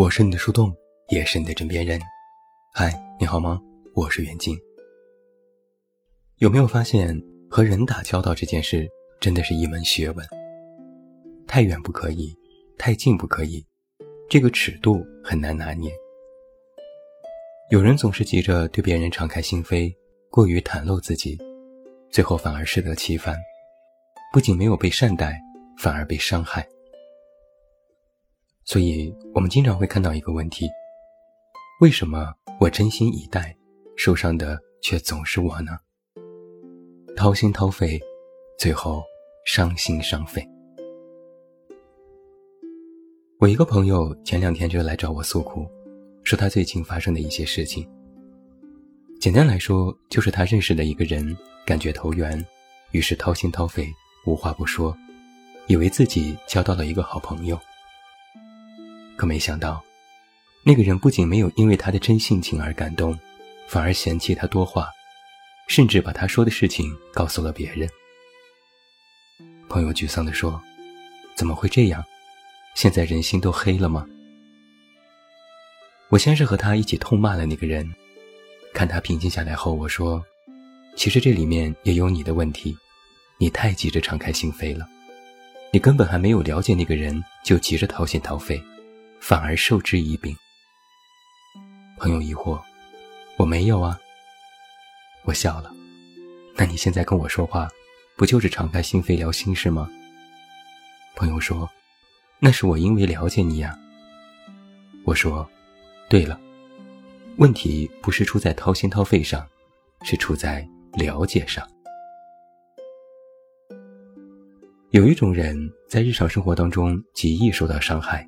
我是你的树洞，也是你的枕边人。嗨，你好吗？我是袁静。有没有发现，和人打交道这件事真的是一门学问？太远不可以，太近不可以，这个尺度很难拿捏。有人总是急着对别人敞开心扉，过于袒露自己，最后反而适得其反，不仅没有被善待，反而被伤害。所以，我们经常会看到一个问题：为什么我真心以待，受伤的却总是我呢？掏心掏肺，最后伤心伤肺。我一个朋友前两天就来找我诉苦，说他最近发生的一些事情。简单来说，就是他认识的一个人感觉投缘，于是掏心掏肺，无话不说，以为自己交到了一个好朋友。可没想到，那个人不仅没有因为他的真性情而感动，反而嫌弃他多话，甚至把他说的事情告诉了别人。朋友沮丧地说：“怎么会这样？现在人心都黑了吗？”我先是和他一起痛骂了那个人，看他平静下来后，我说：“其实这里面也有你的问题，你太急着敞开心扉了，你根本还没有了解那个人，就急着掏心掏肺。”反而受之以柄。朋友疑惑：“我没有啊。”我笑了。那你现在跟我说话，不就是敞开心扉聊心事吗？朋友说：“那是我因为了解你呀。”我说：“对了，问题不是出在掏心掏肺上，是出在了解上。有一种人在日常生活当中极易受到伤害。”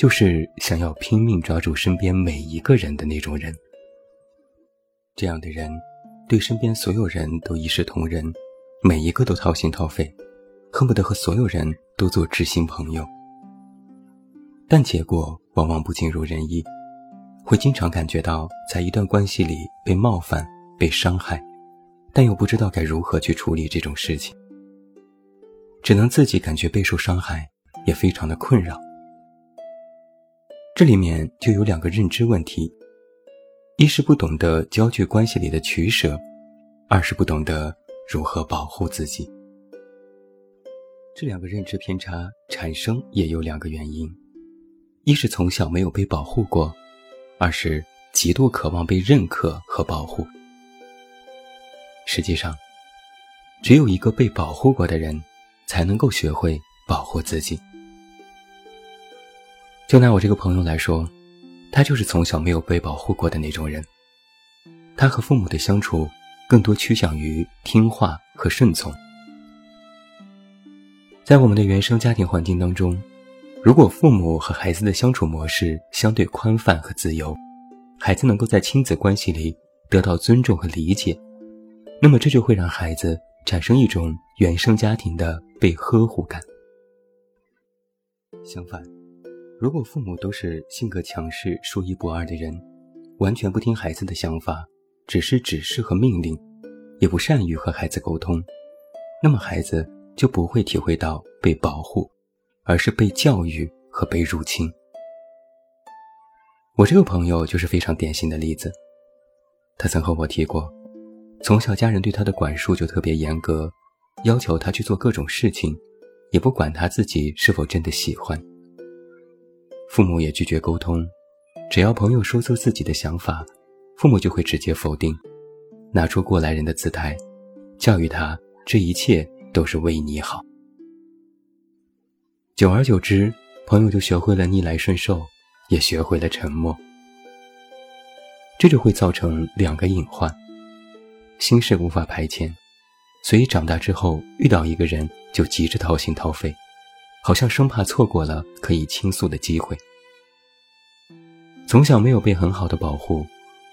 就是想要拼命抓住身边每一个人的那种人。这样的人，对身边所有人都一视同仁，每一个都掏心掏肺，恨不得和所有人都做知心朋友。但结果往往不尽如人意，会经常感觉到在一段关系里被冒犯、被伤害，但又不知道该如何去处理这种事情，只能自己感觉备受伤害，也非常的困扰。这里面就有两个认知问题：一是不懂得交际关系里的取舍，二是不懂得如何保护自己。这两个认知偏差产生也有两个原因：一是从小没有被保护过，二是极度渴望被认可和保护。实际上，只有一个被保护过的人，才能够学会保护自己。就拿我这个朋友来说，他就是从小没有被保护过的那种人。他和父母的相处更多趋向于听话和顺从。在我们的原生家庭环境当中，如果父母和孩子的相处模式相对宽泛和自由，孩子能够在亲子关系里得到尊重和理解，那么这就会让孩子产生一种原生家庭的被呵护感。相反。如果父母都是性格强势、说一不二的人，完全不听孩子的想法，只是指示和命令，也不善于和孩子沟通，那么孩子就不会体会到被保护，而是被教育和被入侵。我这个朋友就是非常典型的例子，他曾和我提过，从小家人对他的管束就特别严格，要求他去做各种事情，也不管他自己是否真的喜欢。父母也拒绝沟通，只要朋友说出自己的想法，父母就会直接否定，拿出过来人的姿态，教育他这一切都是为你好。久而久之，朋友就学会了逆来顺受，也学会了沉默。这就会造成两个隐患：心事无法排遣，所以长大之后遇到一个人就急着掏心掏肺。好像生怕错过了可以倾诉的机会。从小没有被很好的保护，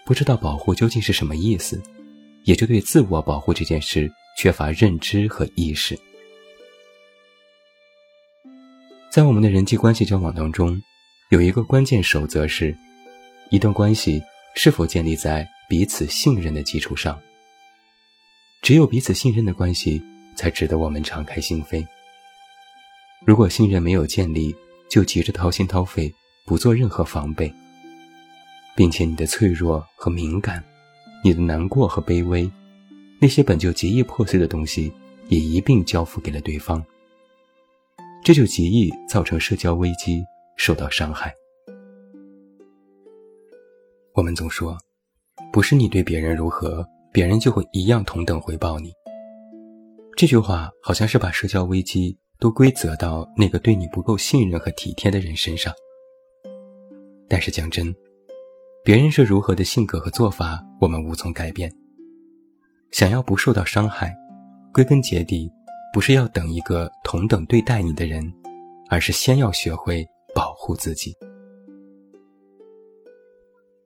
不知道保护究竟是什么意思，也就对自我保护这件事缺乏认知和意识。在我们的人际关系交往当中，有一个关键守则是：一段关系是否建立在彼此信任的基础上。只有彼此信任的关系，才值得我们敞开心扉。如果信任没有建立，就急着掏心掏肺，不做任何防备，并且你的脆弱和敏感，你的难过和卑微，那些本就极易破碎的东西，也一并交付给了对方。这就极易造成社交危机，受到伤害。我们总说，不是你对别人如何，别人就会一样同等回报你。这句话好像是把社交危机都归责到那个对你不够信任和体贴的人身上。但是讲真，别人是如何的性格和做法，我们无从改变。想要不受到伤害，归根结底，不是要等一个同等对待你的人，而是先要学会保护自己。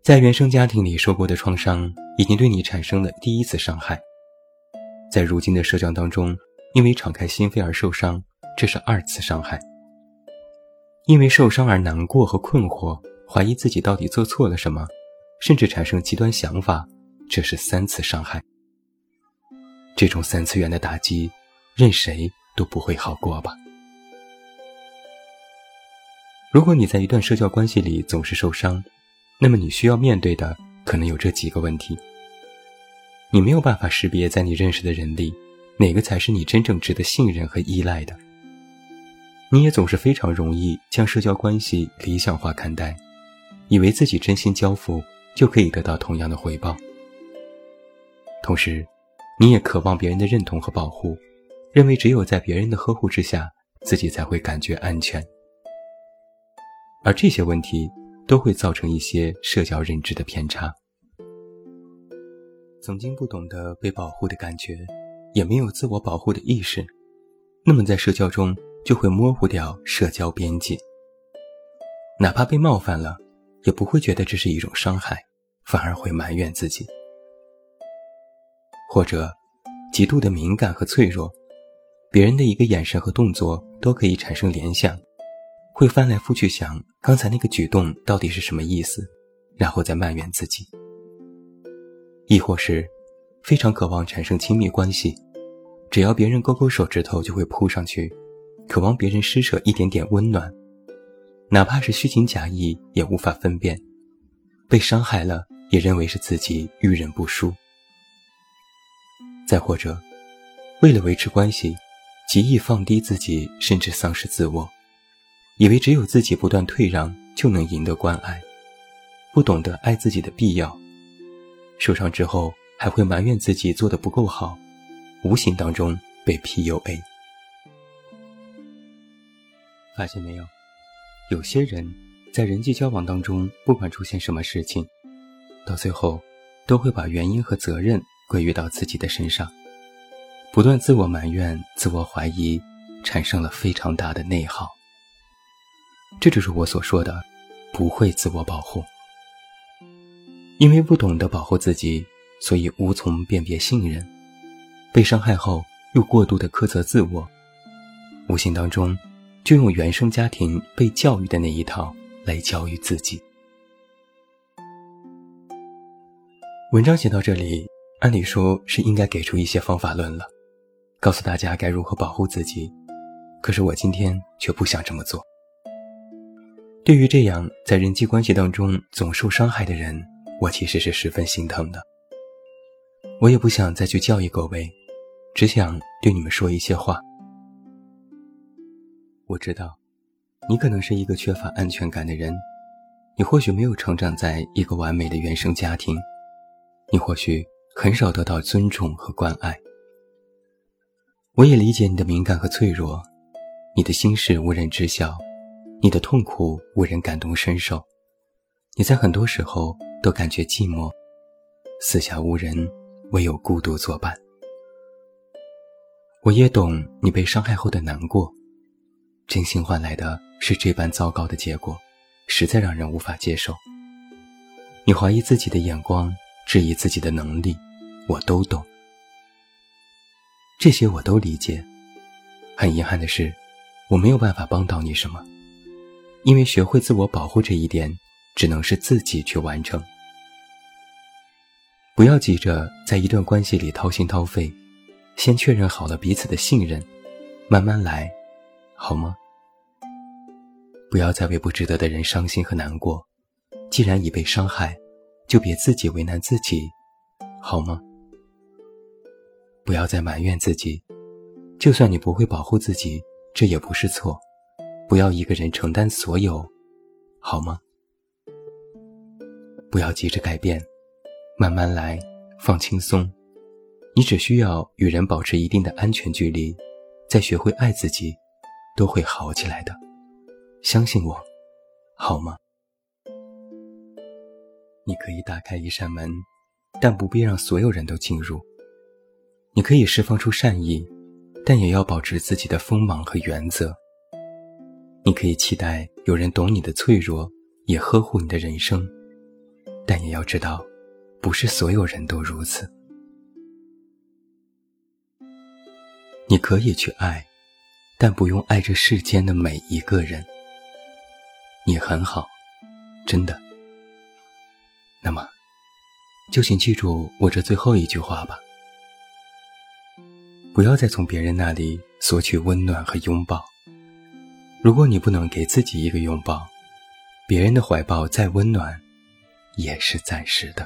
在原生家庭里受过的创伤，已经对你产生了第一次伤害。在如今的社交当中，因为敞开心扉而受伤，这是二次伤害；因为受伤而难过和困惑，怀疑自己到底做错了什么，甚至产生极端想法，这是三次伤害。这种三次元的打击，任谁都不会好过吧？如果你在一段社交关系里总是受伤，那么你需要面对的可能有这几个问题：你没有办法识别在你认识的人里，哪个才是你真正值得信任和依赖的；你也总是非常容易将社交关系理想化看待，以为自己真心交付就可以得到同样的回报；同时，你也渴望别人的认同和保护，认为只有在别人的呵护之下，自己才会感觉安全。而这些问题。都会造成一些社交认知的偏差。曾经不懂得被保护的感觉，也没有自我保护的意识，那么在社交中就会模糊掉社交边界。哪怕被冒犯了，也不会觉得这是一种伤害，反而会埋怨自己。或者，极度的敏感和脆弱，别人的一个眼神和动作都可以产生联想。会翻来覆去想刚才那个举动到底是什么意思，然后再埋怨自己；亦或是非常渴望产生亲密关系，只要别人勾勾手指头就会扑上去，渴望别人施舍一点点温暖，哪怕是虚情假意也无法分辨，被伤害了也认为是自己遇人不淑；再或者，为了维持关系，极易放低自己，甚至丧失自我。以为只有自己不断退让就能赢得关爱，不懂得爱自己的必要，受伤之后还会埋怨自己做的不够好，无形当中被 PUA。发现没有，有些人在人际交往当中，不管出现什么事情，到最后都会把原因和责任归于到自己的身上，不断自我埋怨、自我怀疑，产生了非常大的内耗。这就是我所说的，不会自我保护。因为不懂得保护自己，所以无从辨别信任。被伤害后，又过度的苛责自我，无形当中就用原生家庭被教育的那一套来教育自己。文章写到这里，按理说是应该给出一些方法论了，告诉大家该如何保护自己。可是我今天却不想这么做。对于这样在人际关系当中总受伤害的人，我其实是十分心疼的。我也不想再去教育各位，只想对你们说一些话。我知道，你可能是一个缺乏安全感的人，你或许没有成长在一个完美的原生家庭，你或许很少得到尊重和关爱。我也理解你的敏感和脆弱，你的心事无人知晓。你的痛苦无人感同身受，你在很多时候都感觉寂寞，四下无人，唯有孤独作伴。我也懂你被伤害后的难过，真心换来的是这般糟糕的结果，实在让人无法接受。你怀疑自己的眼光，质疑自己的能力，我都懂，这些我都理解。很遗憾的是，我没有办法帮到你什么。因为学会自我保护这一点，只能是自己去完成。不要急着在一段关系里掏心掏肺，先确认好了彼此的信任，慢慢来，好吗？不要再为不值得的人伤心和难过。既然已被伤害，就别自己为难自己，好吗？不要再埋怨自己，就算你不会保护自己，这也不是错。不要一个人承担所有，好吗？不要急着改变，慢慢来，放轻松。你只需要与人保持一定的安全距离，再学会爱自己，都会好起来的。相信我，好吗？你可以打开一扇门，但不必让所有人都进入。你可以释放出善意，但也要保持自己的锋芒和原则。你可以期待有人懂你的脆弱，也呵护你的人生。但也要知道，不是所有人都如此。你可以去爱，但不用爱这世间的每一个人。你很好，真的。那么，就请记住我这最后一句话吧：不要再从别人那里索取温暖和拥抱。如果你不能给自己一个拥抱，别人的怀抱再温暖。也是暂时的。